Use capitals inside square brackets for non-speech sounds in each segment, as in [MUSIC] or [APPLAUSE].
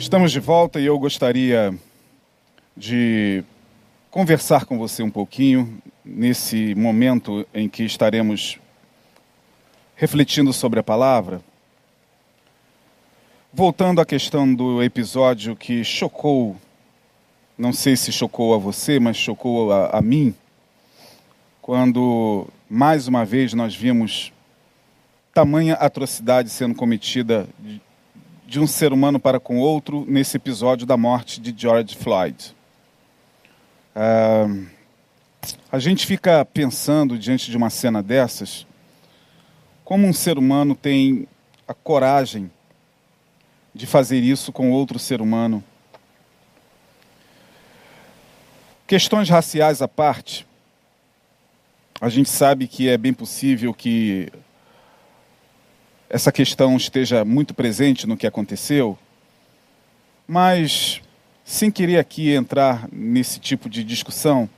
Estamos de volta e eu gostaria de conversar com você um pouquinho nesse momento em que estaremos refletindo sobre a palavra. Voltando à questão do episódio que chocou, não sei se chocou a você, mas chocou a, a mim, quando mais uma vez nós vimos tamanha atrocidade sendo cometida de, um ser humano para com outro nesse episódio da morte de George Floyd. Uh, a gente fica pensando diante de uma cena dessas, como um ser humano tem a coragem de fazer isso com outro ser humano. Questões raciais à parte, a gente sabe que é bem possível que essa questão esteja muito presente no que aconteceu, mas sem querer aqui entrar nesse tipo de discussão,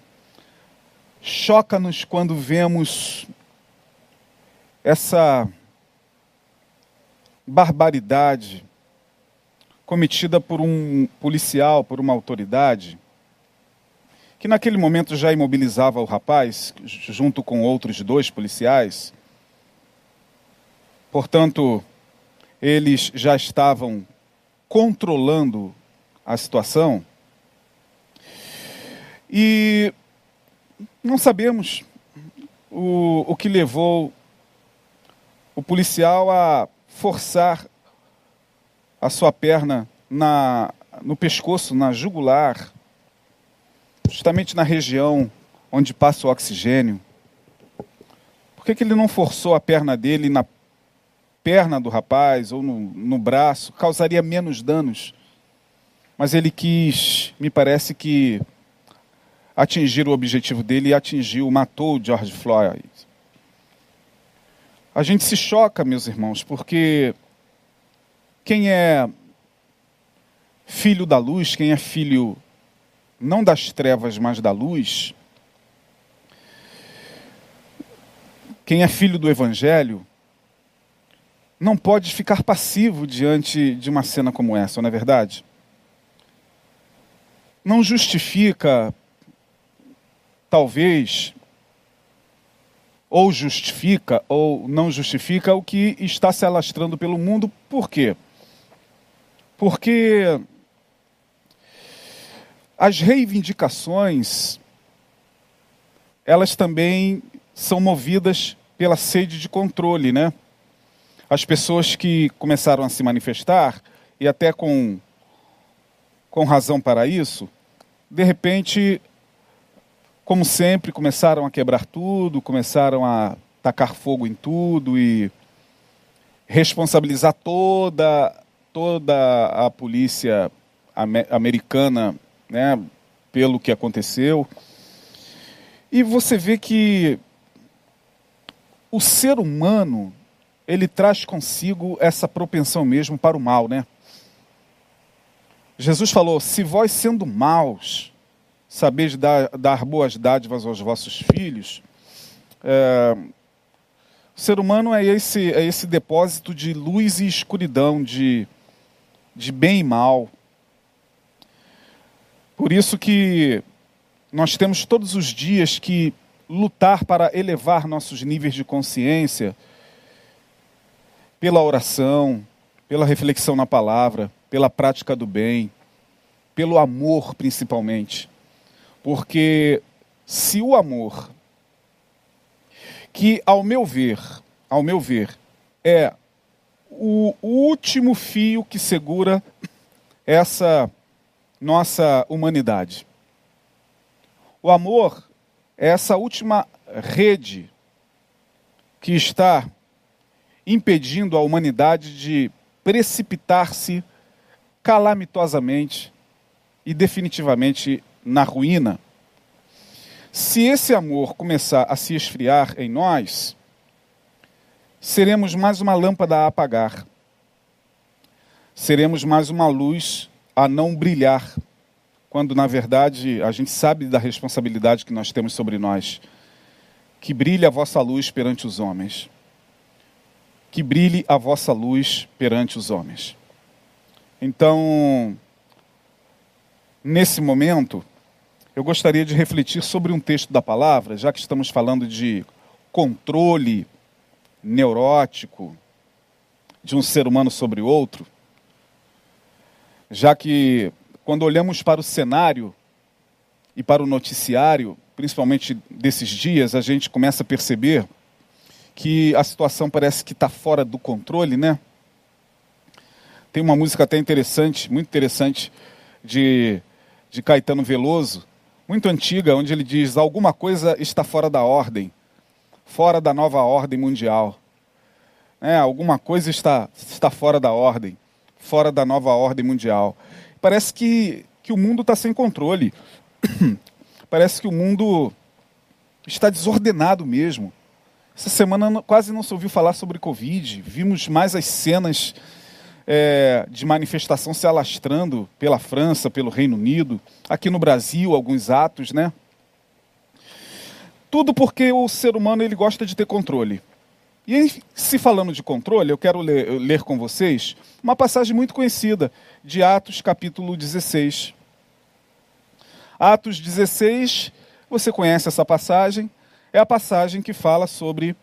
choca-nos quando vemos essa barbaridade cometida por um policial, por uma autoridade, que naquele momento já imobilizava o rapaz, junto com outros dois policiais, Portanto, eles já estavam controlando a situação. E não sabemos o, o que levou o policial a forçar a sua perna na, no pescoço, na jugular, justamente na região onde passa o oxigênio. Por que, que ele não forçou a perna dele na perna do rapaz ou no, no braço, causaria menos danos. Mas ele quis, me parece que, atingir o objetivo dele e atingiu, matou o George Floyd. A gente se choca, meus irmãos, porque quem é filho da luz, quem é filho não das trevas, mas da luz, quem é filho do Evangelho, não pode ficar passivo diante de uma cena como essa, não é verdade? Não justifica, talvez, ou justifica ou não justifica o que está se alastrando pelo mundo. Por quê? Porque as reivindicações elas também são movidas pela sede de controle, né? As pessoas que começaram a se manifestar, e até com, com razão para isso, de repente, como sempre, começaram a quebrar tudo, começaram a tacar fogo em tudo e responsabilizar toda, toda a polícia americana né, pelo que aconteceu. E você vê que o ser humano ele traz consigo essa propensão mesmo para o mal, né? Jesus falou: se vós sendo maus, sabeis dar, dar boas dádivas aos vossos filhos, é, o ser humano é esse, é esse depósito de luz e escuridão, de, de bem e mal. Por isso que nós temos todos os dias que lutar para elevar nossos níveis de consciência, pela oração, pela reflexão na palavra, pela prática do bem, pelo amor principalmente. Porque se o amor, que ao meu ver, ao meu ver, é o último fio que segura essa nossa humanidade. O amor é essa última rede que está impedindo a humanidade de precipitar-se calamitosamente e definitivamente na ruína. Se esse amor começar a se esfriar em nós, seremos mais uma lâmpada a apagar, seremos mais uma luz a não brilhar, quando na verdade a gente sabe da responsabilidade que nós temos sobre nós. Que brilhe a vossa luz perante os homens que brilhe a vossa luz perante os homens. Então, nesse momento, eu gostaria de refletir sobre um texto da palavra, já que estamos falando de controle neurótico de um ser humano sobre outro, já que quando olhamos para o cenário e para o noticiário, principalmente desses dias, a gente começa a perceber que a situação parece que está fora do controle, né? Tem uma música até interessante, muito interessante, de, de Caetano Veloso, muito antiga, onde ele diz: Alguma coisa está fora da ordem, fora da nova ordem mundial. É, alguma coisa está, está fora da ordem, fora da nova ordem mundial. Parece que, que o mundo está sem controle. [CLEARS THROAT] Parece que o mundo está desordenado mesmo. Essa semana quase não se ouviu falar sobre Covid. Vimos mais as cenas é, de manifestação se alastrando pela França, pelo Reino Unido, aqui no Brasil, alguns atos, né? Tudo porque o ser humano ele gosta de ter controle. E se falando de controle, eu quero ler, ler com vocês uma passagem muito conhecida de Atos, capítulo 16. Atos 16, você conhece essa passagem? É a passagem que fala sobre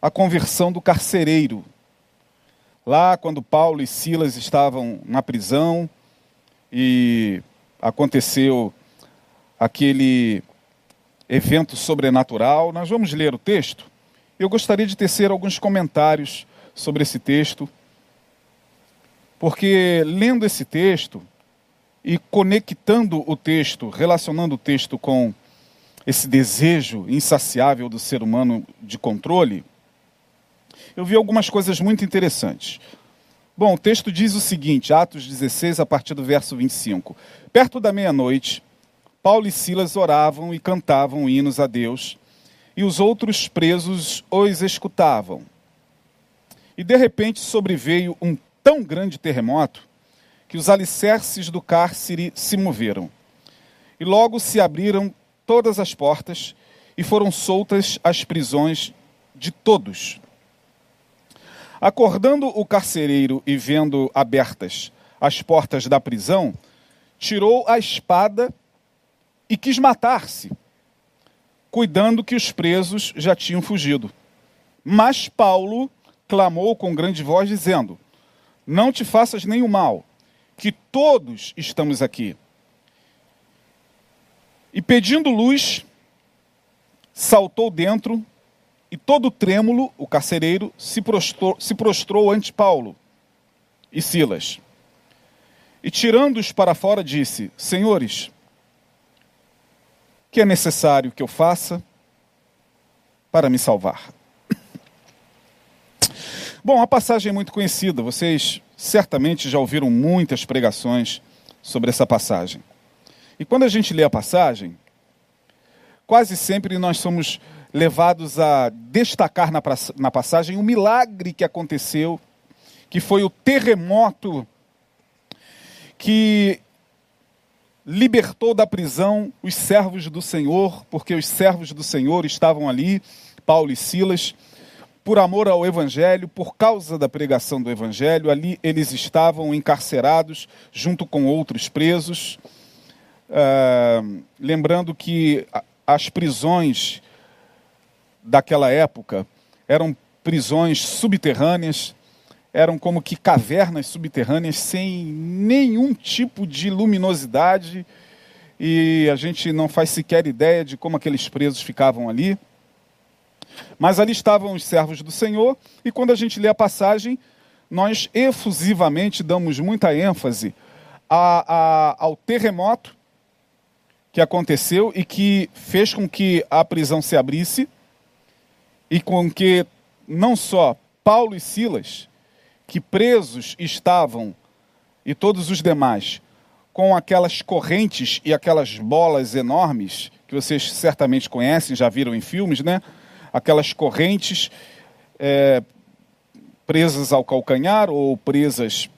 a conversão do carcereiro, Lá, quando Paulo e Silas estavam na prisão e aconteceu aquele evento sobrenatural, nós vamos ler o texto. Eu gostaria de tecer alguns comentários sobre esse texto, porque lendo esse texto e conectando o texto, relacionando o texto com esse desejo insaciável do ser humano de controle, eu vi algumas coisas muito interessantes. Bom, o texto diz o seguinte, Atos 16, a partir do verso 25. Perto da meia-noite, Paulo e Silas oravam e cantavam hinos a Deus, e os outros presos os escutavam. E de repente sobreveio um tão grande terremoto que os alicerces do cárcere se moveram. E logo se abriram todas as portas e foram soltas as prisões de todos. Acordando o carcereiro e vendo abertas as portas da prisão, tirou a espada e quis matar-se, cuidando que os presos já tinham fugido. Mas Paulo clamou com grande voz, dizendo: Não te faças nenhum mal, que todos estamos aqui. E pedindo luz, saltou dentro e todo trêmulo, o carcereiro se prostrou, se prostrou ante Paulo e Silas. E tirando-os para fora, disse: Senhores, que é necessário que eu faça para me salvar? [COUGHS] Bom, a passagem é muito conhecida, vocês certamente já ouviram muitas pregações sobre essa passagem. E quando a gente lê a passagem, quase sempre nós somos levados a destacar na, na passagem o milagre que aconteceu, que foi o terremoto que libertou da prisão os servos do Senhor, porque os servos do Senhor estavam ali, Paulo e Silas, por amor ao Evangelho, por causa da pregação do Evangelho, ali eles estavam encarcerados junto com outros presos. Uh, lembrando que as prisões daquela época eram prisões subterrâneas, eram como que cavernas subterrâneas sem nenhum tipo de luminosidade e a gente não faz sequer ideia de como aqueles presos ficavam ali. Mas ali estavam os servos do Senhor e quando a gente lê a passagem, nós efusivamente damos muita ênfase a, a, ao terremoto que aconteceu e que fez com que a prisão se abrisse e com que não só Paulo e Silas, que presos estavam, e todos os demais, com aquelas correntes e aquelas bolas enormes, que vocês certamente conhecem, já viram em filmes, né? Aquelas correntes é, presas ao calcanhar ou presas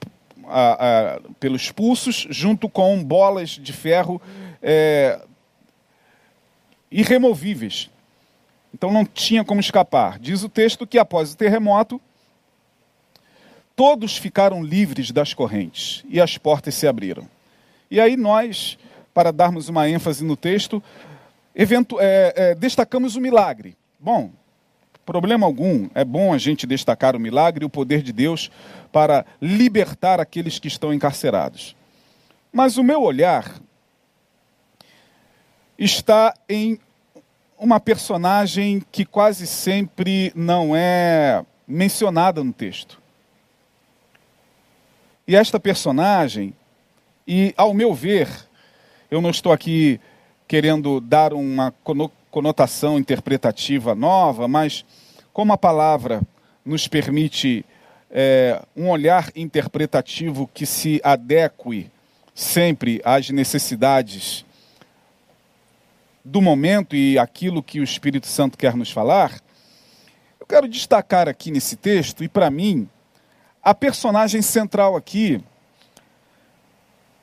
a, a, pelos pulsos, junto com bolas de ferro é, irremovíveis. Então não tinha como escapar. Diz o texto que após o terremoto, todos ficaram livres das correntes e as portas se abriram. E aí nós, para darmos uma ênfase no texto, evento, é, é, destacamos o milagre. Bom, problema algum, é bom a gente destacar o milagre e o poder de Deus para libertar aqueles que estão encarcerados. Mas o meu olhar está em uma personagem que quase sempre não é mencionada no texto. E esta personagem, e ao meu ver, eu não estou aqui querendo dar uma conotação interpretativa nova, mas como a palavra nos permite é, um olhar interpretativo que se adeque sempre às necessidades do momento e aquilo que o Espírito Santo quer nos falar, eu quero destacar aqui nesse texto, e para mim, a personagem central aqui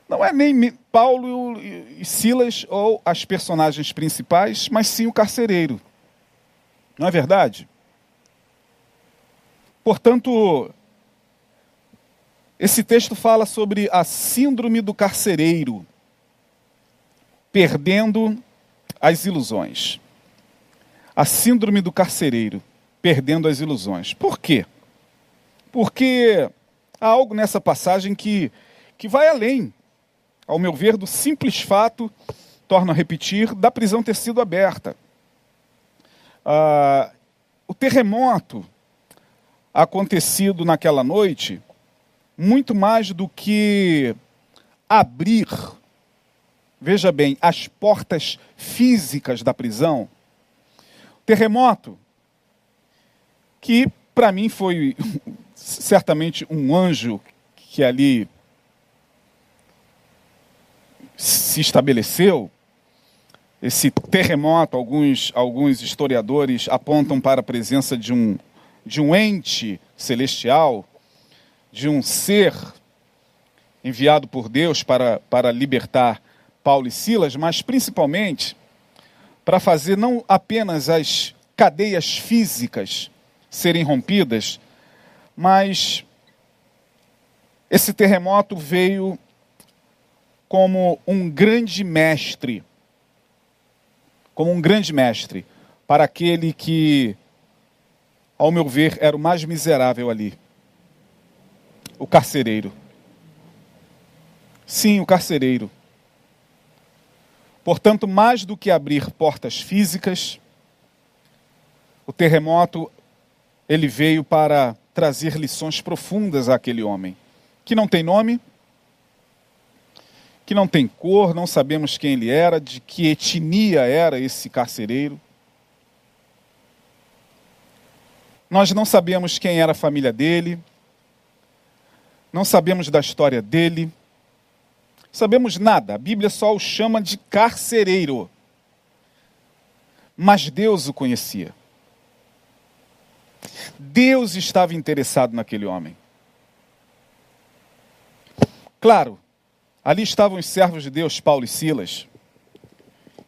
não é nem Paulo e Silas ou as personagens principais, mas sim o carcereiro. Não é verdade? Portanto, esse texto fala sobre a síndrome do carcereiro, perdendo as ilusões. A síndrome do carcereiro, perdendo as ilusões. Por quê? Porque há algo nessa passagem que, que vai além ao meu ver, do simples fato, torno a repetir, da prisão ter sido aberta. Ah, o terremoto acontecido naquela noite, muito mais do que abrir, veja bem, as portas físicas da prisão, terremoto, que para mim foi [LAUGHS] certamente um anjo que ali se estabeleceu, esse terremoto, alguns, alguns historiadores apontam para a presença de um, de um ente celestial, de um ser enviado por Deus para, para libertar Paulo e Silas, mas principalmente para fazer não apenas as cadeias físicas serem rompidas, mas esse terremoto veio como um grande mestre, como um grande mestre para aquele que, ao meu ver, era o mais miserável ali, o carcereiro. Sim, o carcereiro. Portanto, mais do que abrir portas físicas, o terremoto ele veio para trazer lições profundas àquele homem, que não tem nome, que não tem cor, não sabemos quem ele era, de que etnia era esse carcereiro. Nós não sabemos quem era a família dele, não sabemos da história dele, sabemos nada. A Bíblia só o chama de carcereiro. Mas Deus o conhecia. Deus estava interessado naquele homem. Claro, Ali estavam os servos de Deus, Paulo e Silas,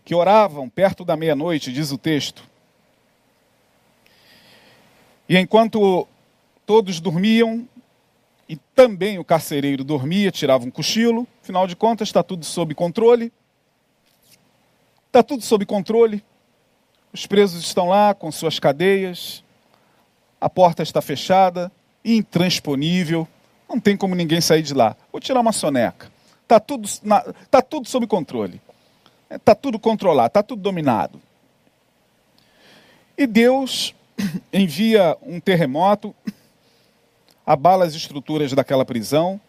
que oravam perto da meia-noite, diz o texto. E enquanto todos dormiam, e também o carcereiro dormia, tirava um cochilo, afinal de contas está tudo sob controle. Está tudo sob controle. Os presos estão lá com suas cadeias, a porta está fechada, intransponível, não tem como ninguém sair de lá. Vou tirar uma soneca. Está tudo, tá tudo sob controle. Está tudo controlado, está tudo dominado. E Deus [CLEARS THROAT] envia um terremoto, abala as estruturas daquela prisão.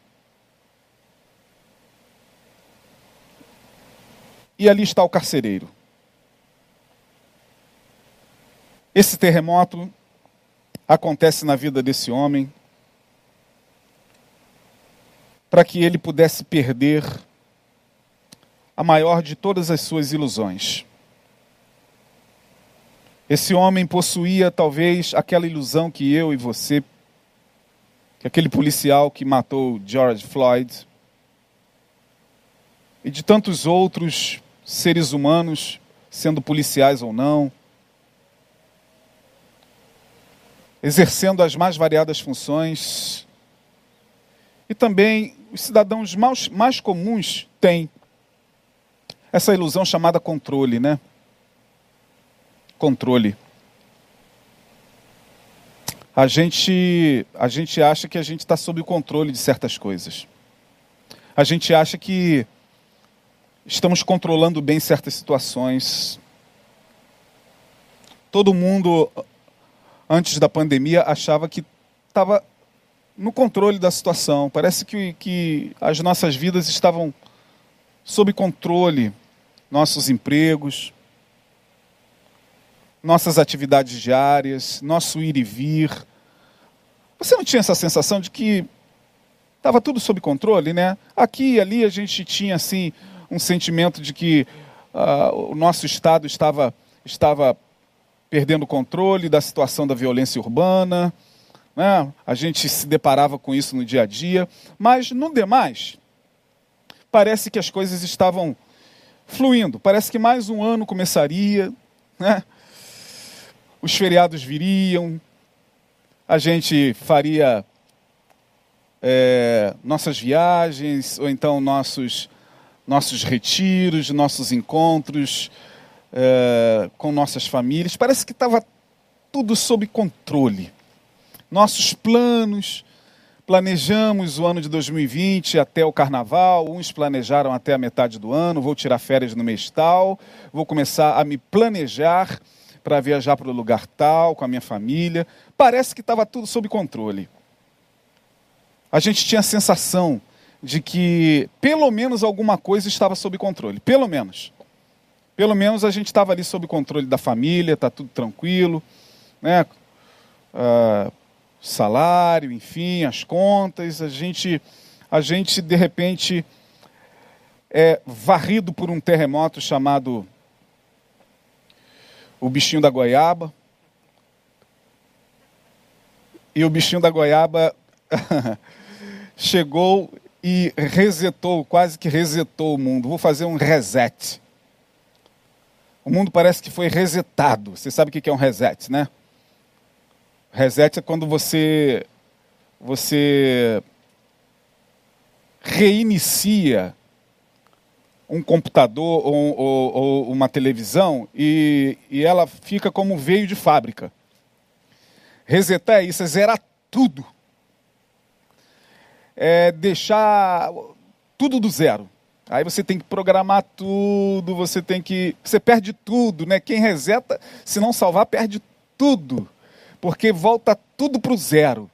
E ali está o carcereiro. Esse terremoto acontece na vida desse homem para que ele pudesse perder a maior de todas as suas ilusões. Esse homem possuía talvez aquela ilusão que eu e você, que aquele policial que matou George Floyd, e de tantos outros seres humanos, sendo policiais ou não, exercendo as mais variadas funções, e também os cidadãos mais, mais comuns têm essa ilusão chamada controle, né? Controle. A gente, a gente acha que a gente está sob o controle de certas coisas. A gente acha que estamos controlando bem certas situações. Todo mundo, antes da pandemia, achava que estava no controle da situação. Parece que, que as nossas vidas estavam sob controle. Nossos empregos, nossas atividades diárias, nosso ir e vir. Você não tinha essa sensação de que estava tudo sob controle, né? Aqui e ali a gente tinha assim um sentimento de que uh, o nosso estado estava estava perdendo o controle da situação da violência urbana, né? A gente se deparava com isso no dia a dia, mas no demais, parece que as coisas estavam fluindo. Parece que mais um ano começaria, né? Os feriados viriam, a gente faria é, nossas viagens, ou então nossos, nossos retiros, nossos encontros é, com nossas famílias. Parece que estava tudo sob controle nossos planos. Planejamos o ano de 2020 até o carnaval, uns planejaram até a metade do ano, vou tirar férias no mês tal, vou começar a me planejar para viajar para o lugar tal, com a minha família. Parece que estava tudo sob controle. A gente tinha a sensação de que pelo menos alguma coisa estava sob controle, pelo menos. Pelo menos a gente estava ali sob controle da família, está tudo tranquilo, né? Uh, salário, enfim, as contas, a gente, a gente de repente é varrido por um terremoto chamado o bichinho da goiaba. E o bichinho da goiaba [LAUGHS] chegou e resetou, quase que resetou o mundo. Vou fazer um reset. O mundo parece que foi resetado. Você sabe o que é um reset, né? Reset é quando você você reinicia um computador ou, ou, ou uma televisão e, e, ela fica como veio de fábrica. Resetar é isso, é zerar tudo. É deixar tudo do zero. Aí você tem que programar tudo, você tem que. Você perde tudo, né? Quem reseta, se não salvar, perde tudo porque volta tudo para o zero.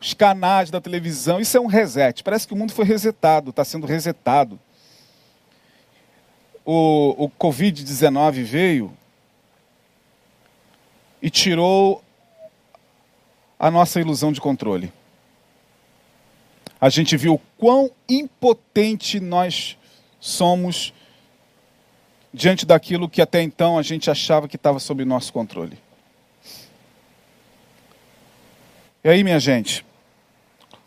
Os canais da televisão, isso é um reset. Parece que o mundo foi resetado, está sendo resetado. O, o Covid-19 veio e tirou a nossa ilusão de controle. A gente viu quão impotente nós somos diante daquilo que até então a gente achava que estava sob nosso controle. E aí, minha gente,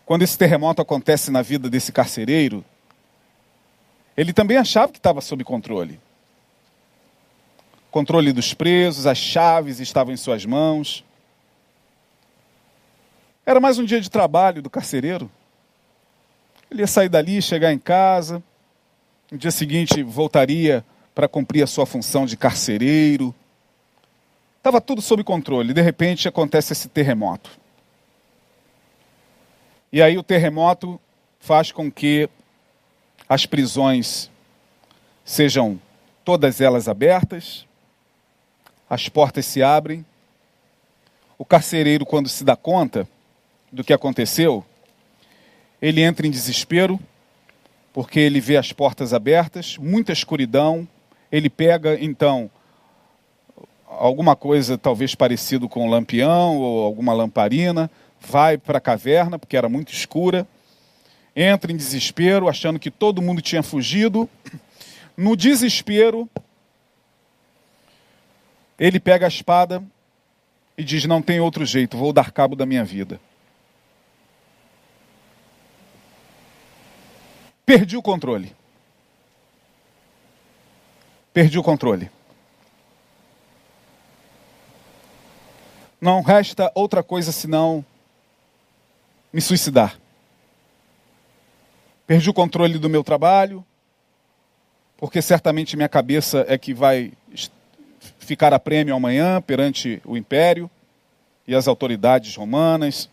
quando esse terremoto acontece na vida desse carcereiro, ele também achava que estava sob controle. Controle dos presos, as chaves estavam em suas mãos. Era mais um dia de trabalho do carcereiro. Ele ia sair dali, chegar em casa. No dia seguinte voltaria para cumprir a sua função de carcereiro. Estava tudo sob controle. De repente acontece esse terremoto. E aí o terremoto faz com que as prisões sejam todas elas abertas, as portas se abrem. O carcereiro, quando se dá conta do que aconteceu, ele entra em desespero, porque ele vê as portas abertas, muita escuridão. Ele pega, então, alguma coisa talvez parecido com um lampião ou alguma lamparina, vai para a caverna, porque era muito escura, entra em desespero, achando que todo mundo tinha fugido. No desespero, ele pega a espada e diz: Não tem outro jeito, vou dar cabo da minha vida. Perdi o controle. Perdi o controle. Não resta outra coisa senão me suicidar. Perdi o controle do meu trabalho, porque certamente minha cabeça é que vai ficar a prêmio amanhã perante o império e as autoridades romanas.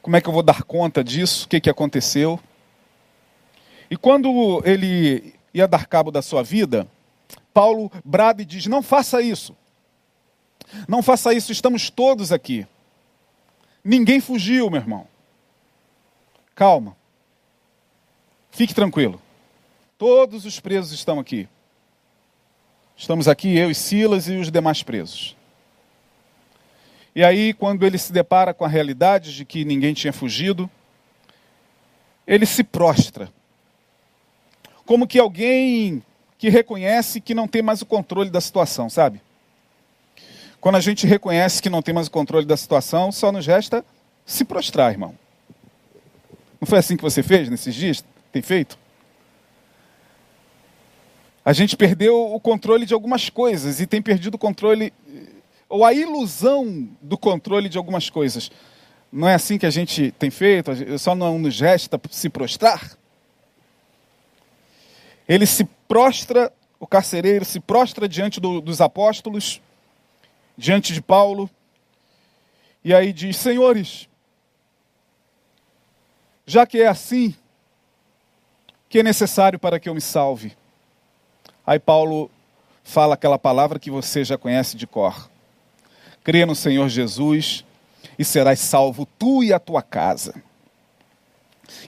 Como é que eu vou dar conta disso? O que, que aconteceu? E quando ele ia dar cabo da sua vida, Paulo brada e diz: Não faça isso. Não faça isso, estamos todos aqui. Ninguém fugiu, meu irmão. Calma. Fique tranquilo. Todos os presos estão aqui. Estamos aqui, eu e Silas e os demais presos. E aí, quando ele se depara com a realidade de que ninguém tinha fugido, ele se prostra. Como que alguém que reconhece que não tem mais o controle da situação, sabe? Quando a gente reconhece que não tem mais o controle da situação, só nos resta se prostrar, irmão. Não foi assim que você fez nesses dias? Tem feito? A gente perdeu o controle de algumas coisas e tem perdido o controle, ou a ilusão do controle de algumas coisas. Não é assim que a gente tem feito? Só não nos resta se prostrar? Ele se prostra, o carcereiro se prostra diante do, dos apóstolos, diante de Paulo, e aí diz: Senhores, já que é assim, que é necessário para que eu me salve? Aí Paulo fala aquela palavra que você já conhece de cor: Crê no Senhor Jesus e serás salvo tu e a tua casa.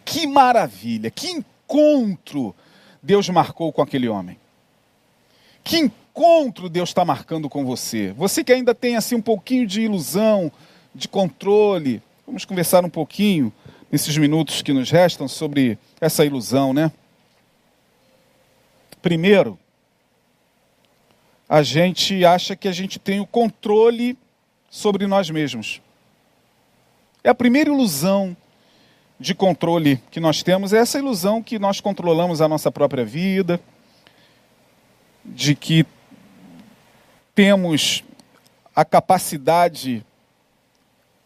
Que maravilha, que encontro Deus marcou com aquele homem. Que encontro Deus está marcando com você. Você que ainda tem assim um pouquinho de ilusão, de controle. Vamos conversar um pouquinho nesses minutos que nos restam sobre essa ilusão, né? Primeiro, a gente acha que a gente tem o controle sobre nós mesmos. É a primeira ilusão de controle que nós temos é essa ilusão que nós controlamos a nossa própria vida, de que temos a capacidade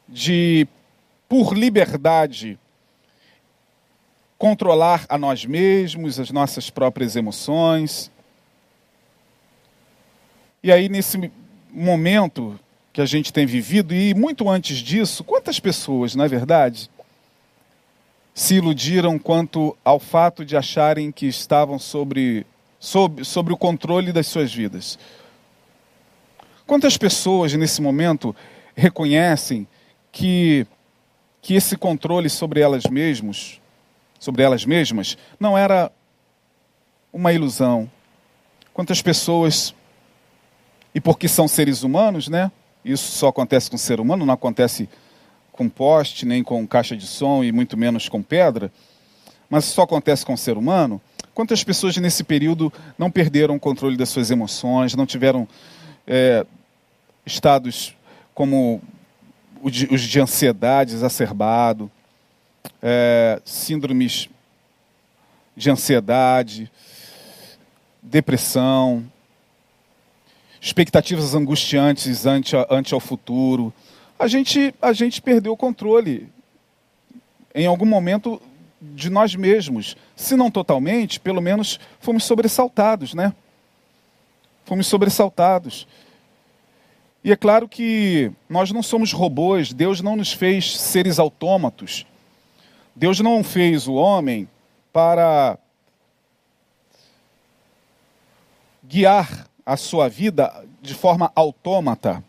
de, por liberdade, controlar a nós mesmos, as nossas próprias emoções. E aí, nesse momento que a gente tem vivido, e muito antes disso, quantas pessoas, não é verdade, se iludiram quanto ao fato de acharem que estavam sobre, sobre, sobre o controle das suas vidas. Quantas pessoas nesse momento reconhecem que, que esse controle sobre elas mesmas, sobre elas mesmas, não era uma ilusão? Quantas pessoas, e porque são seres humanos, né? Isso só acontece com ser humano, não acontece com poste, nem com caixa de som e muito menos com pedra, mas só acontece com ser humano. Quantas pessoas nesse período não perderam o controle das suas emoções, não tiveram é, estados como os de ansiedade exacerbado, é, síndromes de ansiedade, depressão, expectativas angustiantes ante, ante ao futuro, a gente, a gente perdeu o controle em algum momento de nós mesmos. Se não totalmente, pelo menos fomos sobressaltados, né? Fomos sobressaltados. E é claro que nós não somos robôs, Deus não nos fez seres autômatos. Deus não fez o homem para guiar a sua vida de forma autômata.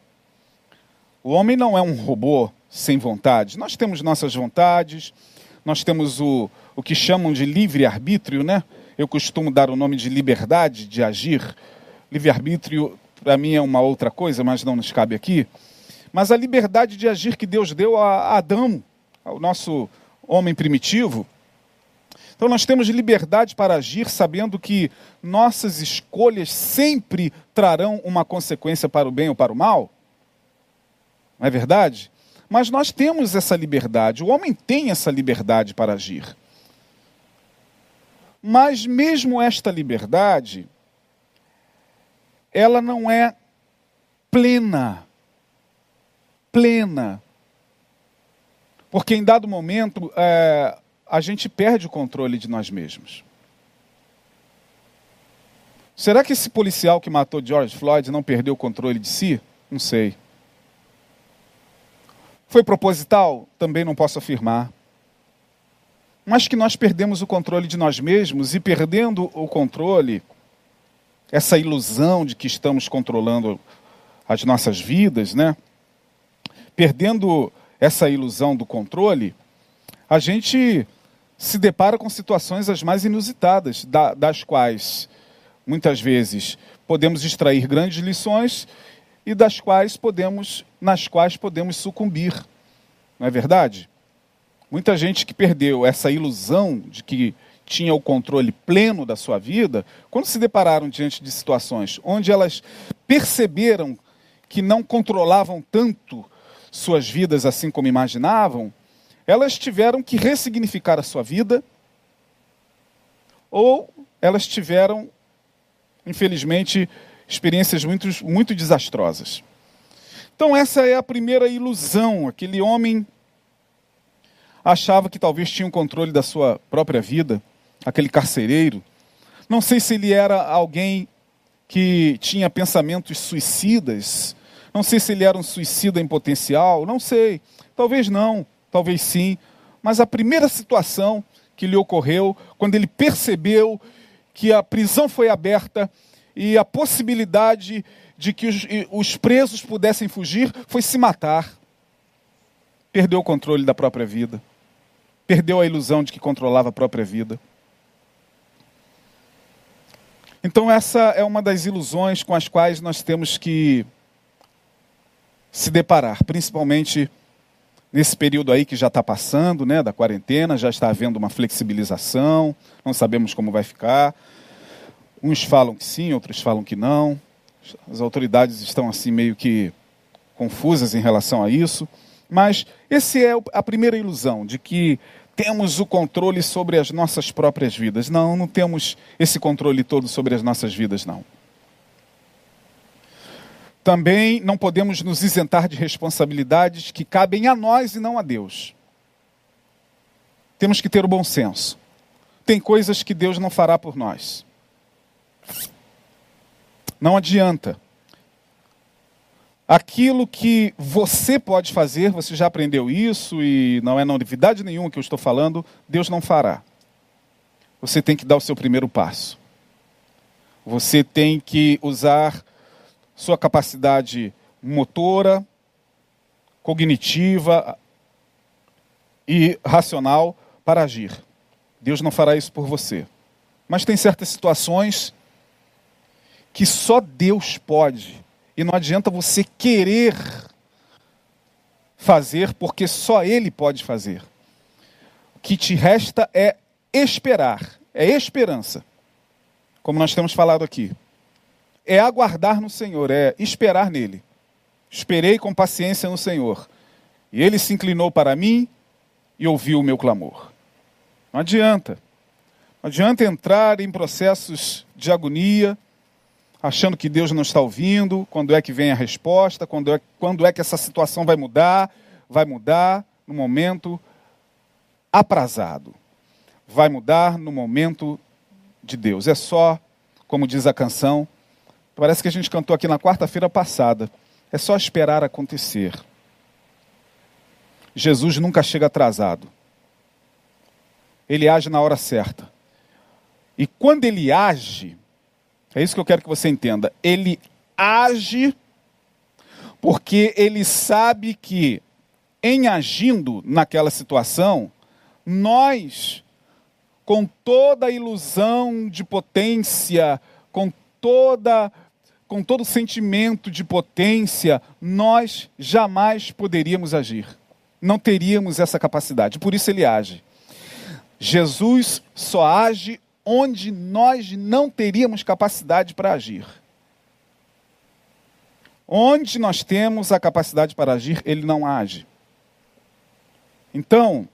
O homem não é um robô sem vontade. Nós temos nossas vontades, nós temos o, o que chamam de livre-arbítrio, né? Eu costumo dar o nome de liberdade de agir. Livre-arbítrio, para mim, é uma outra coisa, mas não nos cabe aqui. Mas a liberdade de agir que Deus deu a Adão, ao nosso homem primitivo. Então, nós temos liberdade para agir, sabendo que nossas escolhas sempre trarão uma consequência para o bem ou para o mal. Não é verdade? Mas nós temos essa liberdade, o homem tem essa liberdade para agir. Mas mesmo esta liberdade, ela não é plena. Plena. Porque em dado momento, é, a gente perde o controle de nós mesmos. Será que esse policial que matou George Floyd não perdeu o controle de si? Não sei. Foi proposital? Também não posso afirmar. Mas que nós perdemos o controle de nós mesmos e perdendo o controle, essa ilusão de que estamos controlando as nossas vidas, né? Perdendo essa ilusão do controle, a gente se depara com situações as mais inusitadas, das quais muitas vezes podemos extrair grandes lições e das quais podemos, nas quais podemos sucumbir. Não é verdade? Muita gente que perdeu essa ilusão de que tinha o controle pleno da sua vida, quando se depararam diante de situações onde elas perceberam que não controlavam tanto suas vidas assim como imaginavam, elas tiveram que ressignificar a sua vida ou elas tiveram infelizmente, experiências muito, muito desastrosas. Então, essa é a primeira ilusão. Aquele homem achava que talvez tinha o um controle da sua própria vida, aquele carcereiro. Não sei se ele era alguém que tinha pensamentos suicidas. Não sei se ele era um suicida em potencial. Não sei. Talvez não, talvez sim. Mas a primeira situação que lhe ocorreu, quando ele percebeu que a prisão foi aberta e a possibilidade de que os, os presos pudessem fugir foi se matar. Perdeu o controle da própria vida. Perdeu a ilusão de que controlava a própria vida. Então, essa é uma das ilusões com as quais nós temos que se deparar, principalmente nesse período aí que já está passando, né, da quarentena, já está havendo uma flexibilização, não sabemos como vai ficar. Uns falam que sim, outros falam que não. As autoridades estão assim meio que confusas em relação a isso. Mas essa é a primeira ilusão de que temos o controle sobre as nossas próprias vidas. Não, não temos esse controle todo sobre as nossas vidas, não. Também não podemos nos isentar de responsabilidades que cabem a nós e não a Deus. Temos que ter o bom senso. Tem coisas que Deus não fará por nós. Não adianta. Aquilo que você pode fazer, você já aprendeu isso e não é novidade nenhuma que eu estou falando, Deus não fará. Você tem que dar o seu primeiro passo. Você tem que usar sua capacidade motora, cognitiva e racional para agir. Deus não fará isso por você. Mas tem certas situações que só Deus pode. E não adianta você querer fazer, porque só Ele pode fazer. O que te resta é esperar, é esperança, como nós temos falado aqui é aguardar no Senhor, é esperar nele. Esperei com paciência no Senhor. E ele se inclinou para mim e ouviu o meu clamor. Não adianta. Não adianta entrar em processos de agonia, achando que Deus não está ouvindo, quando é que vem a resposta, quando é, quando é que essa situação vai mudar. Vai mudar no momento aprazado. Vai mudar no momento de Deus. É só, como diz a canção, Parece que a gente cantou aqui na quarta-feira passada. É só esperar acontecer. Jesus nunca chega atrasado. Ele age na hora certa. E quando ele age, é isso que eu quero que você entenda. Ele age porque ele sabe que, em agindo naquela situação, nós, com toda a ilusão de potência, com toda com todo o sentimento de potência, nós jamais poderíamos agir. Não teríamos essa capacidade. Por isso ele age. Jesus só age onde nós não teríamos capacidade para agir. Onde nós temos a capacidade para agir, ele não age. Então,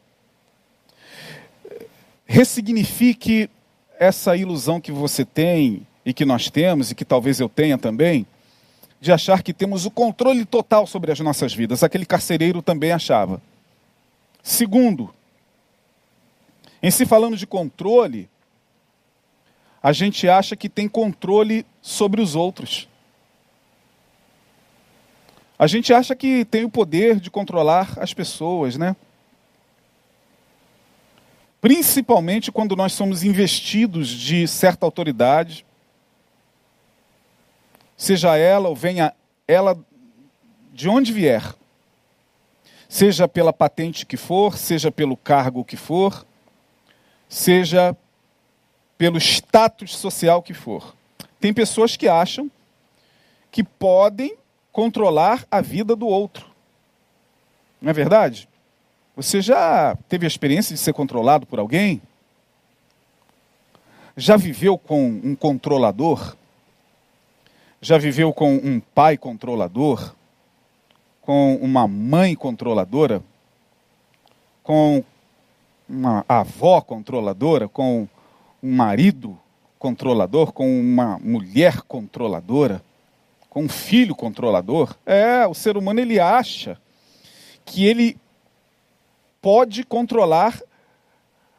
ressignifique essa ilusão que você tem e que nós temos, e que talvez eu tenha também, de achar que temos o controle total sobre as nossas vidas. Aquele carcereiro também achava. Segundo, Em se falando de controle, a gente acha que tem controle sobre os outros. A gente acha que tem o poder de controlar as pessoas, né? Principalmente quando nós somos investidos de certa autoridade, seja ela ou venha ela de onde vier, seja pela patente que for, seja pelo cargo que for, seja pelo status social que for. Tem pessoas que acham que podem controlar a vida do outro. Não é verdade? Você já teve a experiência de ser controlado por alguém? Já viveu com um controlador? Já viveu com um pai controlador? Com uma mãe controladora? Com uma avó controladora? Com um marido controlador? Com uma mulher controladora? Com um filho controlador? É, o ser humano ele acha que ele pode controlar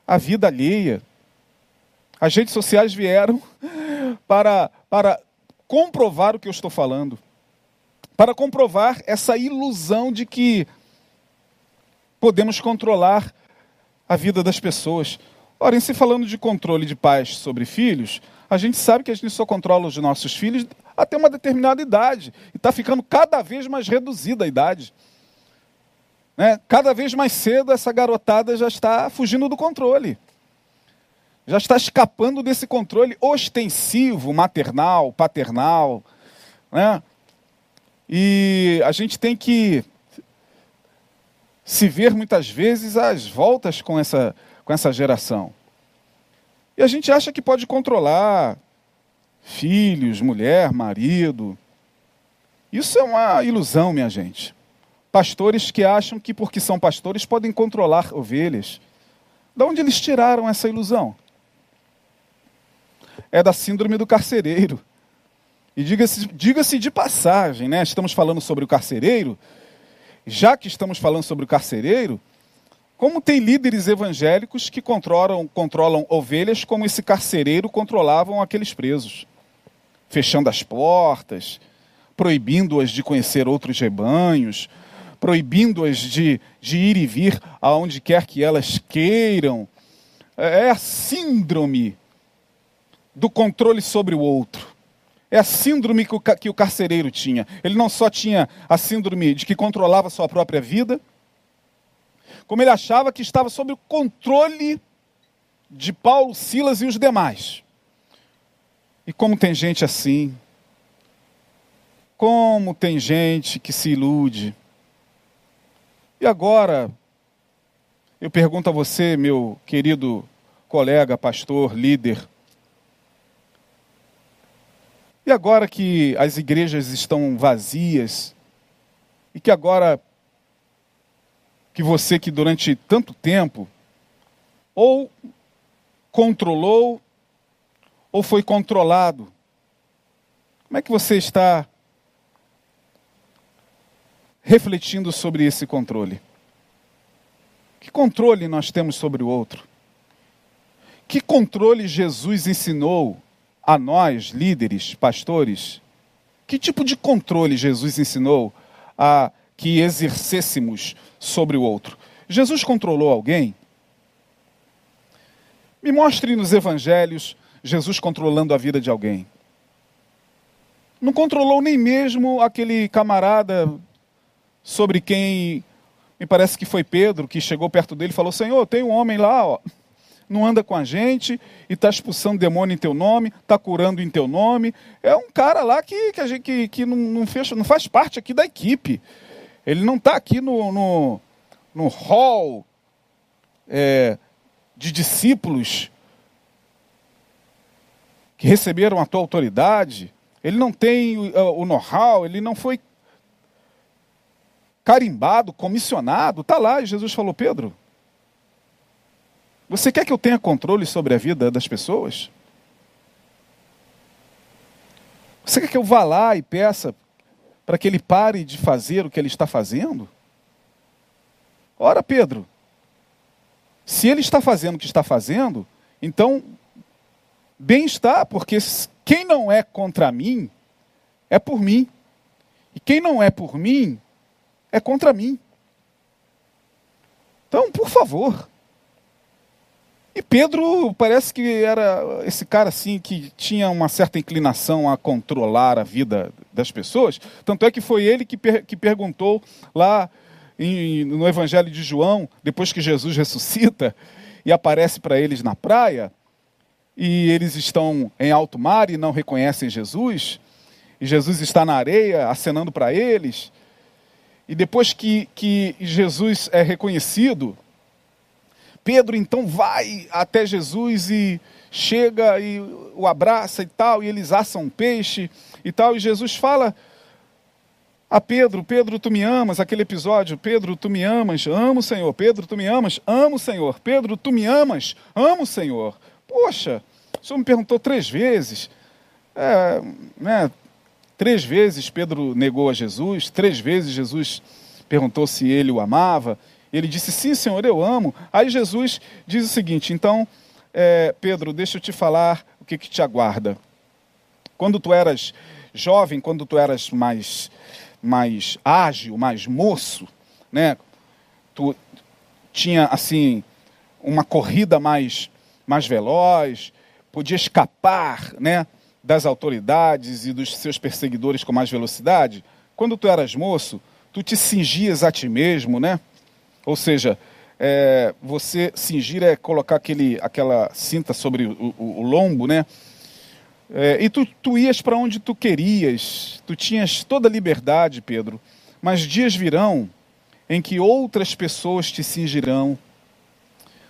a vida alheia. As redes sociais vieram [LAUGHS] para, para comprovar o que eu estou falando, para comprovar essa ilusão de que podemos controlar a vida das pessoas. Ora, em se falando de controle de pais sobre filhos, a gente sabe que a gente só controla os nossos filhos até uma determinada idade. E está ficando cada vez mais reduzida a idade. Né? Cada vez mais cedo essa garotada já está fugindo do controle já está escapando desse controle ostensivo, maternal, paternal. Né? E a gente tem que se ver muitas vezes às voltas com essa, com essa geração. E a gente acha que pode controlar filhos, mulher, marido. Isso é uma ilusão, minha gente. Pastores que acham que, porque são pastores, podem controlar ovelhas. De onde eles tiraram essa ilusão? é da síndrome do carcereiro. E diga-se diga de passagem, né? estamos falando sobre o carcereiro, já que estamos falando sobre o carcereiro, como tem líderes evangélicos que controlam, controlam ovelhas como esse carcereiro controlavam aqueles presos, fechando as portas, proibindo-as de conhecer outros rebanhos, proibindo-as de, de ir e vir aonde quer que elas queiram. É a síndrome do controle sobre o outro. É a síndrome que o, que o carcereiro tinha. Ele não só tinha a síndrome de que controlava sua própria vida, como ele achava que estava sob o controle de Paulo, Silas e os demais. E como tem gente assim, como tem gente que se ilude. E agora, eu pergunto a você, meu querido colega, pastor, líder, e agora que as igrejas estão vazias, e que agora que você que durante tanto tempo ou controlou ou foi controlado, como é que você está refletindo sobre esse controle? Que controle nós temos sobre o outro? Que controle Jesus ensinou a nós, líderes, pastores, que tipo de controle Jesus ensinou a que exercêssemos sobre o outro? Jesus controlou alguém? Me mostre nos evangelhos Jesus controlando a vida de alguém. Não controlou nem mesmo aquele camarada sobre quem me parece que foi Pedro que chegou perto dele e falou: Senhor, tem um homem lá, ó, não anda com a gente e está expulsando demônio em teu nome, está curando em teu nome. É um cara lá que, que, gente, que, que não, não, fez, não faz parte aqui da equipe. Ele não está aqui no, no, no hall é, de discípulos que receberam a tua autoridade. Ele não tem o, o know-how, ele não foi carimbado, comissionado. Está lá, e Jesus falou, Pedro, você quer que eu tenha controle sobre a vida das pessoas? Você quer que eu vá lá e peça para que ele pare de fazer o que ele está fazendo? Ora, Pedro, Se ele está fazendo o que está fazendo, então, bem está, porque quem não é contra mim, é por mim. E quem não é por mim, é contra mim. Então, por favor. E Pedro parece que era esse cara assim que tinha uma certa inclinação a controlar a vida das pessoas. Tanto é que foi ele que, per que perguntou lá em, no Evangelho de João, depois que Jesus ressuscita e aparece para eles na praia, e eles estão em alto mar e não reconhecem Jesus, e Jesus está na areia acenando para eles. E depois que, que Jesus é reconhecido, Pedro então vai até Jesus e chega e o abraça e tal, e eles assam um peixe e tal, e Jesus fala a Pedro, Pedro, tu me amas, aquele episódio, Pedro, tu me amas, amo Senhor, Pedro, tu me amas, amo Senhor, Pedro, tu me amas, amo Senhor. Poxa, o Senhor me perguntou três vezes, é, né, Três vezes Pedro negou a Jesus, três vezes Jesus perguntou se ele o amava. Ele disse: Sim, Senhor, eu amo. Aí Jesus diz o seguinte: Então, é, Pedro, deixa eu te falar o que, que te aguarda. Quando tu eras jovem, quando tu eras mais, mais ágil, mais moço, né? Tu tinha assim uma corrida mais mais veloz, podia escapar, né? das autoridades e dos seus perseguidores com mais velocidade, quando tu eras moço, tu te cingias a ti mesmo, né? Ou seja, é, você cingir é colocar aquele, aquela cinta sobre o, o, o lombo, né? É, e tu, tu ias para onde tu querias, tu tinhas toda a liberdade, Pedro, mas dias virão em que outras pessoas te cingirão.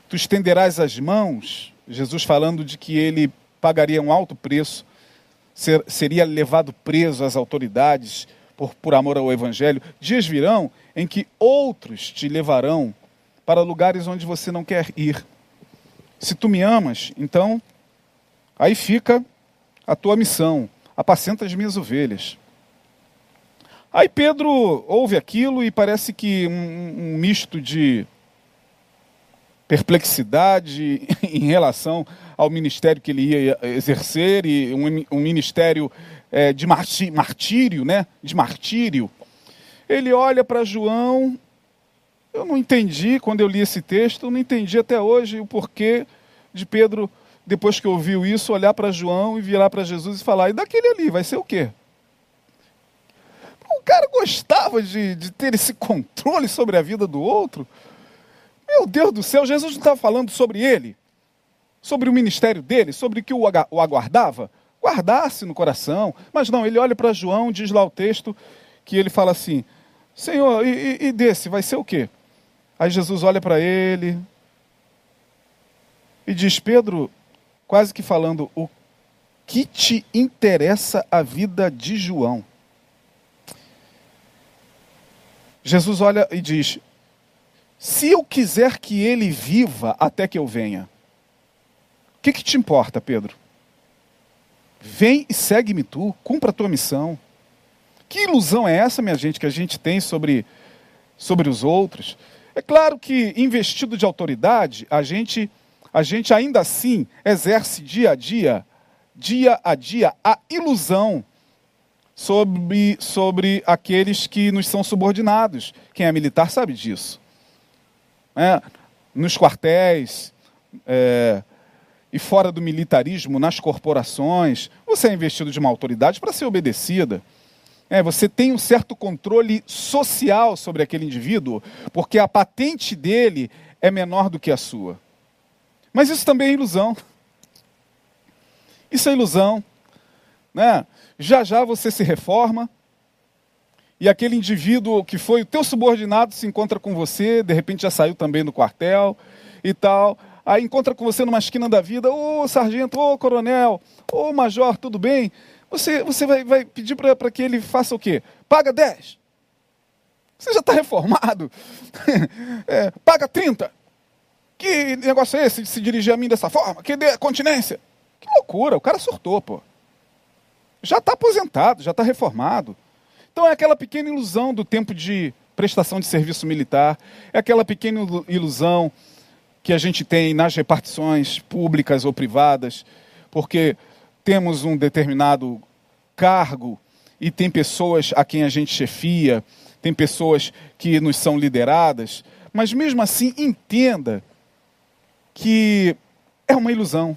Tu estenderás as mãos, Jesus falando de que ele pagaria um alto preço ser, seria levado preso às autoridades por, por amor ao Evangelho. Dias virão em que outros te levarão para lugares onde você não quer ir. Se tu me amas, então, aí fica a tua missão, apacenta as minhas ovelhas. Aí Pedro ouve aquilo e parece que um, um misto de perplexidade [LAUGHS] em relação ao ministério que ele ia exercer, e um, um ministério é, de martírio, né? de martírio. Ele olha para João, eu não entendi quando eu li esse texto, não entendi até hoje o porquê de Pedro, depois que ouviu isso, olhar para João e virar para Jesus e falar: e daquele ali, vai ser o quê? O cara gostava de, de ter esse controle sobre a vida do outro. Meu Deus do céu, Jesus não estava falando sobre ele, sobre o ministério dele, sobre o que o aguardava. Guardasse no coração. Mas não, ele olha para João, diz lá o texto, que ele fala assim: Senhor, e, e desse vai ser o quê? Aí Jesus olha para ele e diz: Pedro, quase que falando, o que te interessa a vida de João? Jesus olha e diz: se eu quiser que ele viva até que eu venha, o que, que te importa, Pedro? Vem e segue-me tu, cumpra a tua missão. Que ilusão é essa, minha gente, que a gente tem sobre, sobre os outros? É claro que, investido de autoridade, a gente, a gente ainda assim exerce dia a dia, dia a dia, a ilusão sobre, sobre aqueles que nos são subordinados. Quem é militar sabe disso né, nos quartéis é, e fora do militarismo, nas corporações, você é investido de uma autoridade para ser obedecida. É, você tem um certo controle social sobre aquele indivíduo, porque a patente dele é menor do que a sua. Mas isso também é ilusão. Isso é ilusão. Né? Já já você se reforma, e aquele indivíduo que foi o teu subordinado se encontra com você, de repente já saiu também do quartel e tal. Aí encontra com você numa esquina da vida, ô sargento, ô coronel, ô major, tudo bem? Você, você vai, vai pedir para que ele faça o quê? Paga 10. Você já está reformado. [LAUGHS] é, paga 30. Que negócio é esse de se dirigir a mim dessa forma? Que dê continência? Que loucura, o cara surtou, pô. Já está aposentado, já está reformado. Então é aquela pequena ilusão do tempo de prestação de serviço militar, é aquela pequena ilusão que a gente tem nas repartições públicas ou privadas, porque temos um determinado cargo e tem pessoas a quem a gente chefia, tem pessoas que nos são lideradas, mas mesmo assim entenda que é uma ilusão.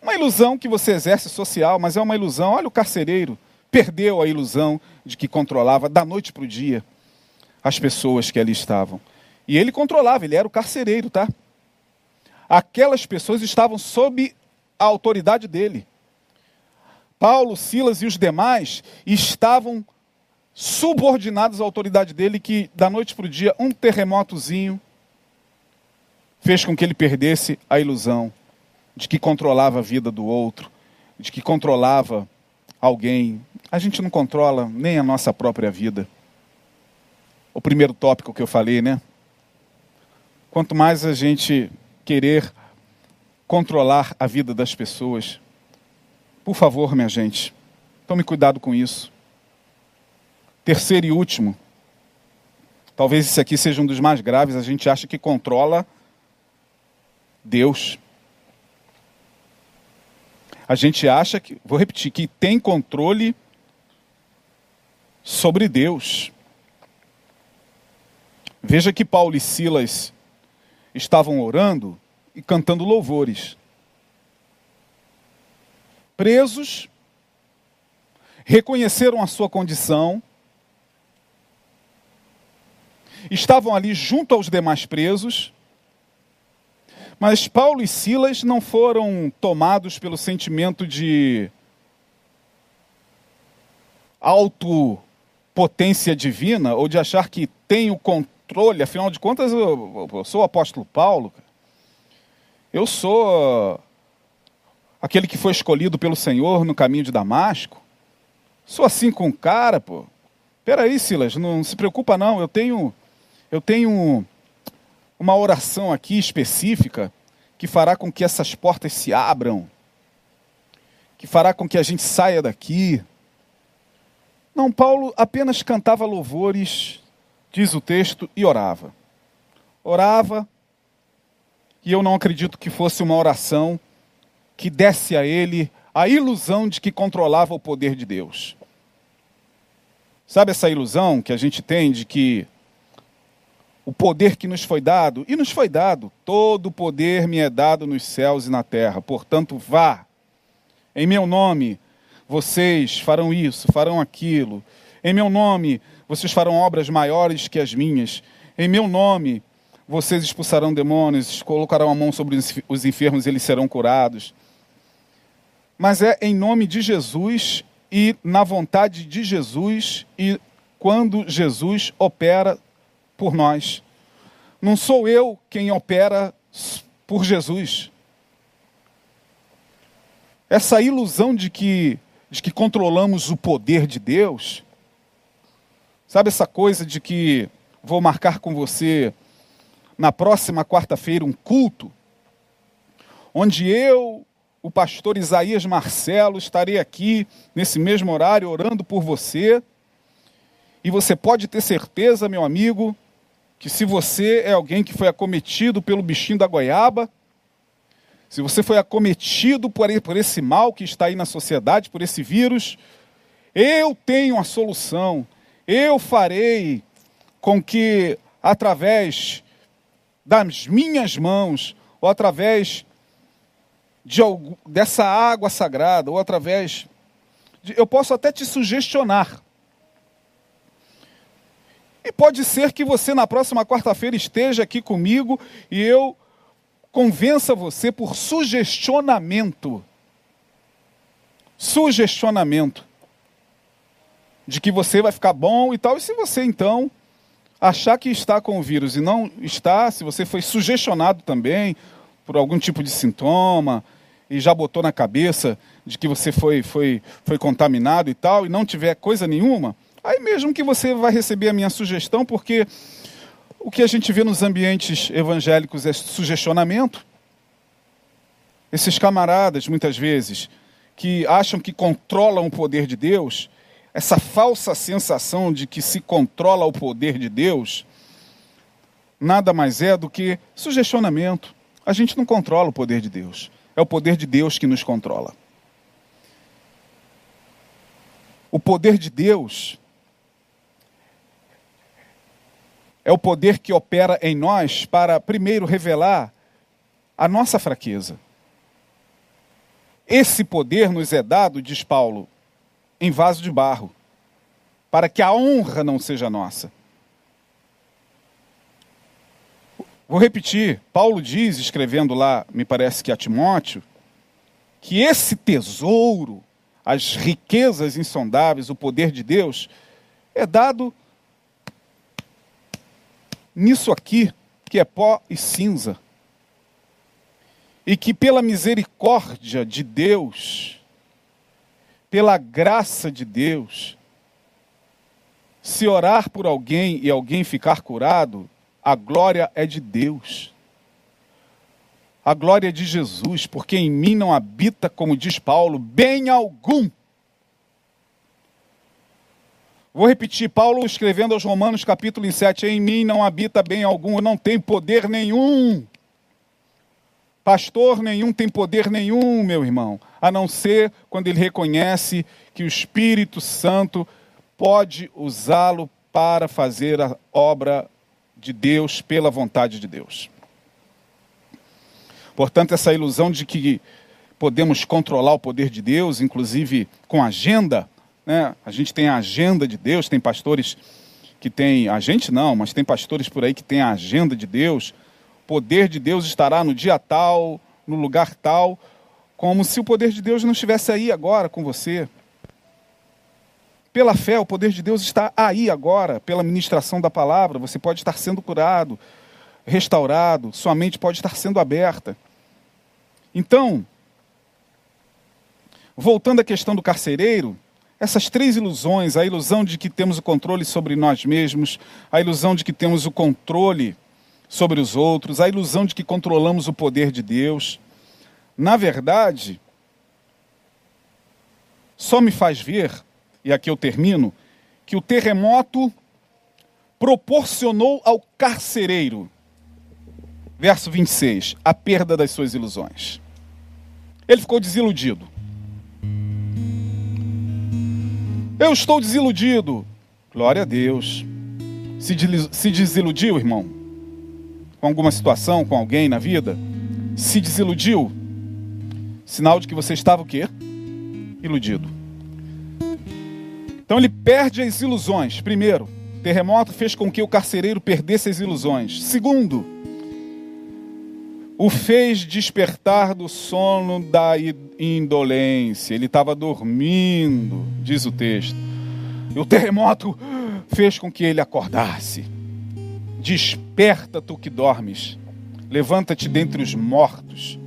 Uma ilusão que você exerce social, mas é uma ilusão. Olha o carcereiro, perdeu a ilusão de que controlava da noite para o dia as pessoas que ali estavam. E ele controlava, ele era o carcereiro, tá? Aquelas pessoas estavam sob a autoridade dele. Paulo, Silas e os demais estavam subordinados à autoridade dele, que da noite para o dia, um terremotozinho fez com que ele perdesse a ilusão de que controlava a vida do outro, de que controlava alguém. A gente não controla nem a nossa própria vida. O primeiro tópico que eu falei, né? Quanto mais a gente querer controlar a vida das pessoas, por favor, minha gente, tome cuidado com isso. Terceiro e último, talvez esse aqui seja um dos mais graves, a gente acha que controla Deus. A gente acha que, vou repetir, que tem controle sobre Deus. Veja que Paulo e Silas estavam orando e cantando louvores. Presos, reconheceram a sua condição, estavam ali junto aos demais presos, mas Paulo e Silas não foram tomados pelo sentimento de autopotência divina ou de achar que tem o controle, afinal de contas, eu, eu sou o apóstolo Paulo. Eu sou aquele que foi escolhido pelo Senhor no caminho de Damasco. Sou assim com o cara, pô. Peraí, Silas, não se preocupa não, eu tenho eu tenho uma oração aqui específica que fará com que essas portas se abram, que fará com que a gente saia daqui. Não, Paulo apenas cantava louvores, diz o texto, e orava. Orava, e eu não acredito que fosse uma oração que desse a ele a ilusão de que controlava o poder de Deus. Sabe essa ilusão que a gente tem de que o poder que nos foi dado, e nos foi dado, todo o poder me é dado nos céus e na terra. Portanto, vá, em meu nome, vocês farão isso, farão aquilo. Em meu nome, vocês farão obras maiores que as minhas. Em meu nome, vocês expulsarão demônios, colocarão a mão sobre os enfermos e eles serão curados. Mas é em nome de Jesus e na vontade de Jesus e quando Jesus opera por nós. Não sou eu quem opera por Jesus. Essa ilusão de que, de que controlamos o poder de Deus, sabe essa coisa de que vou marcar com você na próxima quarta-feira um culto, onde eu, o pastor Isaías Marcelo, estarei aqui nesse mesmo horário orando por você. E você pode ter certeza, meu amigo, que se você é alguém que foi acometido pelo bichinho da goiaba, se você foi acometido por, esse mal que está aí na sociedade, por esse vírus, eu tenho a solução. Eu farei com que, através das minhas mãos, ou através de, dessa água sagrada, ou através. De, eu posso até te sugestionar. E pode ser que você na próxima quarta-feira esteja aqui comigo e eu convença você por sugestionamento. Sugestionamento. De que você vai ficar bom e tal. E se você então achar que está com o vírus e não está, se você foi sugestionado também por algum tipo de sintoma e já botou na cabeça de que você foi, foi, foi contaminado e tal, e não tiver coisa nenhuma, Aí mesmo que você vai receber a minha sugestão, porque o que a gente vê nos ambientes evangélicos é sugestionamento. Esses camaradas, muitas vezes, que acham que controlam o poder de Deus, essa falsa sensação de que se controla o poder de Deus, nada mais é do que sugestionamento. A gente não controla o poder de Deus. É o poder de Deus que nos controla. O poder de Deus é o poder que opera em nós para, primeiro, revelar a nossa fraqueza. Esse poder nos é dado, diz Paulo, em vaso de barro, para que a honra não seja nossa. Vou repetir, Paulo diz, escrevendo lá, me parece que a Timóteo, que esse tesouro, as riquezas insondáveis, o poder de Deus, é dado nisso aqui, que é pó e cinza. E que pela misericórdia de Deus, pela graça de Deus, se orar por alguém e alguém ficar curado, a glória é de Deus. A glória é de Jesus, porque em mim não habita, como diz Paulo, bem algum. Vou repetir, Paulo escrevendo aos Romanos, capítulo 7, em mim não habita bem algum, eu não tenho poder nenhum. Pastor nenhum tem poder nenhum, meu irmão, a não ser quando ele reconhece que o Espírito Santo pode usá-lo para fazer a obra de Deus pela vontade de Deus. Portanto, essa ilusão de que podemos controlar o poder de Deus, inclusive com agenda, né? A gente tem a agenda de Deus, tem pastores que têm, a gente não, mas tem pastores por aí que têm a agenda de Deus. Poder de Deus estará no dia tal, no lugar tal, como se o poder de Deus não estivesse aí agora com você. Pela fé, o poder de Deus está aí agora, pela ministração da palavra. Você pode estar sendo curado, restaurado, sua mente pode estar sendo aberta. Então, voltando à questão do carcereiro, essas três ilusões, a ilusão de que temos o controle sobre nós mesmos, a ilusão de que temos o controle sobre os outros, a ilusão de que controlamos o poder de Deus, na verdade, só me faz ver, e aqui eu termino, que o terremoto proporcionou ao carcereiro, verso 26, a perda das suas ilusões. Ele ficou desiludido. Eu estou desiludido. Glória a Deus. Se, desiludiu, irmão? Com alguma situação, com alguém na vida? Se desiludiu? Sinal de que você estava o quê? Iludido. Então ele perde as ilusões. Primeiro, terremoto fez com que o carcereiro perdesse as ilusões. Segundo, o fez despertar do sono da indolência. Ele estava dormindo, diz o texto. E o terremoto fez com que ele acordasse. Desperta tu que dormes, levanta-te dentre os mortos,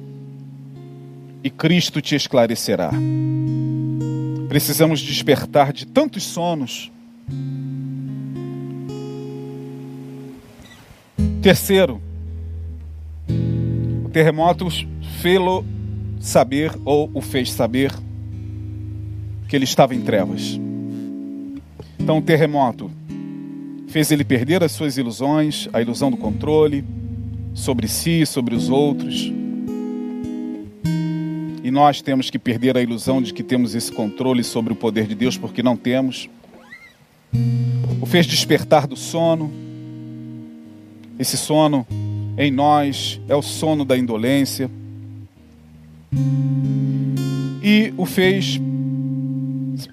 e Cristo te esclarecerá. Precisamos despertar de tantos sonos. Terceiro, terremoto fê-lo saber ou o fez saber que ele estava em trevas. Então o terremoto fez ele perder as suas ilusões, a ilusão do controle sobre si, sobre os outros. E nós temos que perder a ilusão de que temos esse controle sobre o poder de Deus, porque não temos. O fez despertar do sono. Esse sono em nós é o sono da indolência. E o fez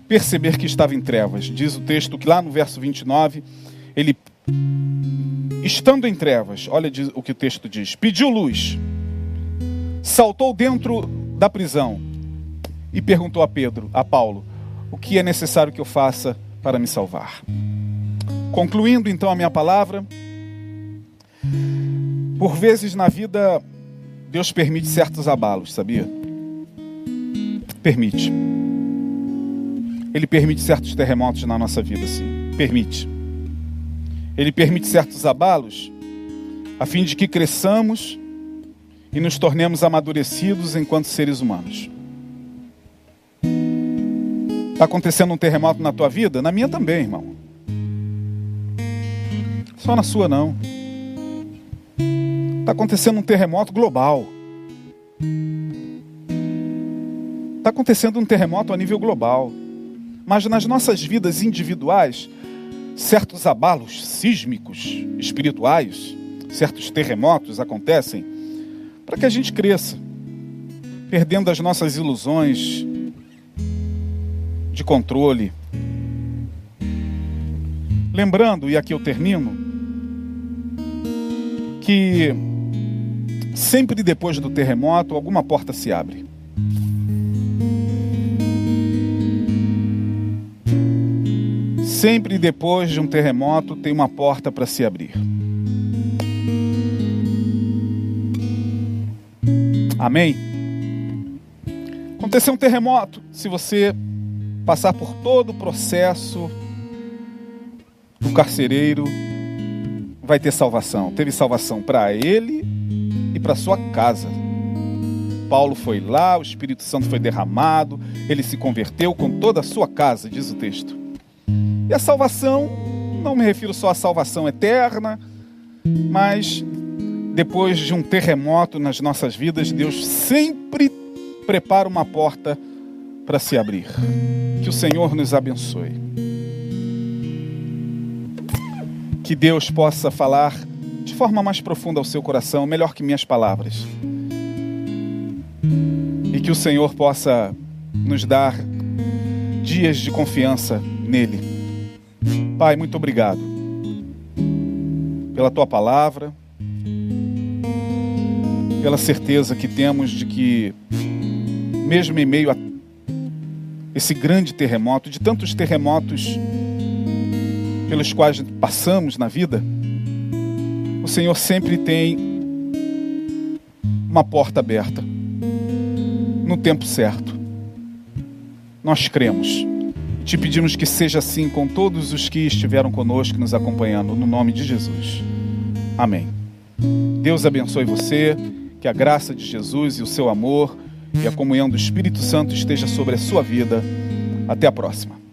perceber que estava em trevas. Diz o texto que lá no verso 29, ele, estando em trevas, olha o que o texto diz: pediu luz, saltou dentro da prisão e perguntou a Pedro, a Paulo, o que é necessário que eu faça para me salvar. Concluindo então a minha palavra, por vezes na vida, Deus permite certos abalos, sabia? Permite. Ele permite certos terremotos na nossa vida, sim. Permite. Ele permite certos abalos a fim de que cresçamos e nos tornemos amadurecidos enquanto seres humanos. Está acontecendo um terremoto na tua vida? Na minha também, irmão. Só na sua não. Está acontecendo um terremoto global. Está acontecendo um terremoto a nível global. Mas nas nossas vidas individuais, certos abalos sísmicos espirituais, certos terremotos acontecem para que a gente cresça, perdendo as nossas ilusões de controle. Lembrando, e aqui eu termino, que sempre depois do terremoto alguma porta se abre. Sempre depois de um terremoto tem uma porta para se abrir. Amém? Aconteceu um terremoto, se você passar por todo o processo do carcereiro, vai ter salvação. Teve salvação para ele e para sua casa. Paulo foi lá, o Espírito Santo foi derramado, ele se converteu com toda a sua casa, diz o texto. E a salvação, não me refiro só à salvação eterna, mas depois de um terremoto nas nossas vidas, Deus sempre prepara uma porta para se abrir. Que o Senhor nos abençoe. Que Deus possa falar de forma mais profunda ao seu coração, melhor que minhas palavras. E que o Senhor possa nos dar dias de confiança nele. Pai, muito obrigado pela tua palavra, pela certeza que temos de que, mesmo em meio a esse grande terremoto, de tantos terremotos pelos quais passamos na vida, o Senhor sempre tem uma porta aberta no tempo certo. Nós cremos. Te pedimos que seja assim com todos os que estiveram conosco, nos acompanhando, no nome de Jesus. Amém. Deus abençoe você, que a graça de Jesus e o seu amor e a comunhão do Espírito Santo esteja sobre a sua vida. Até a próxima.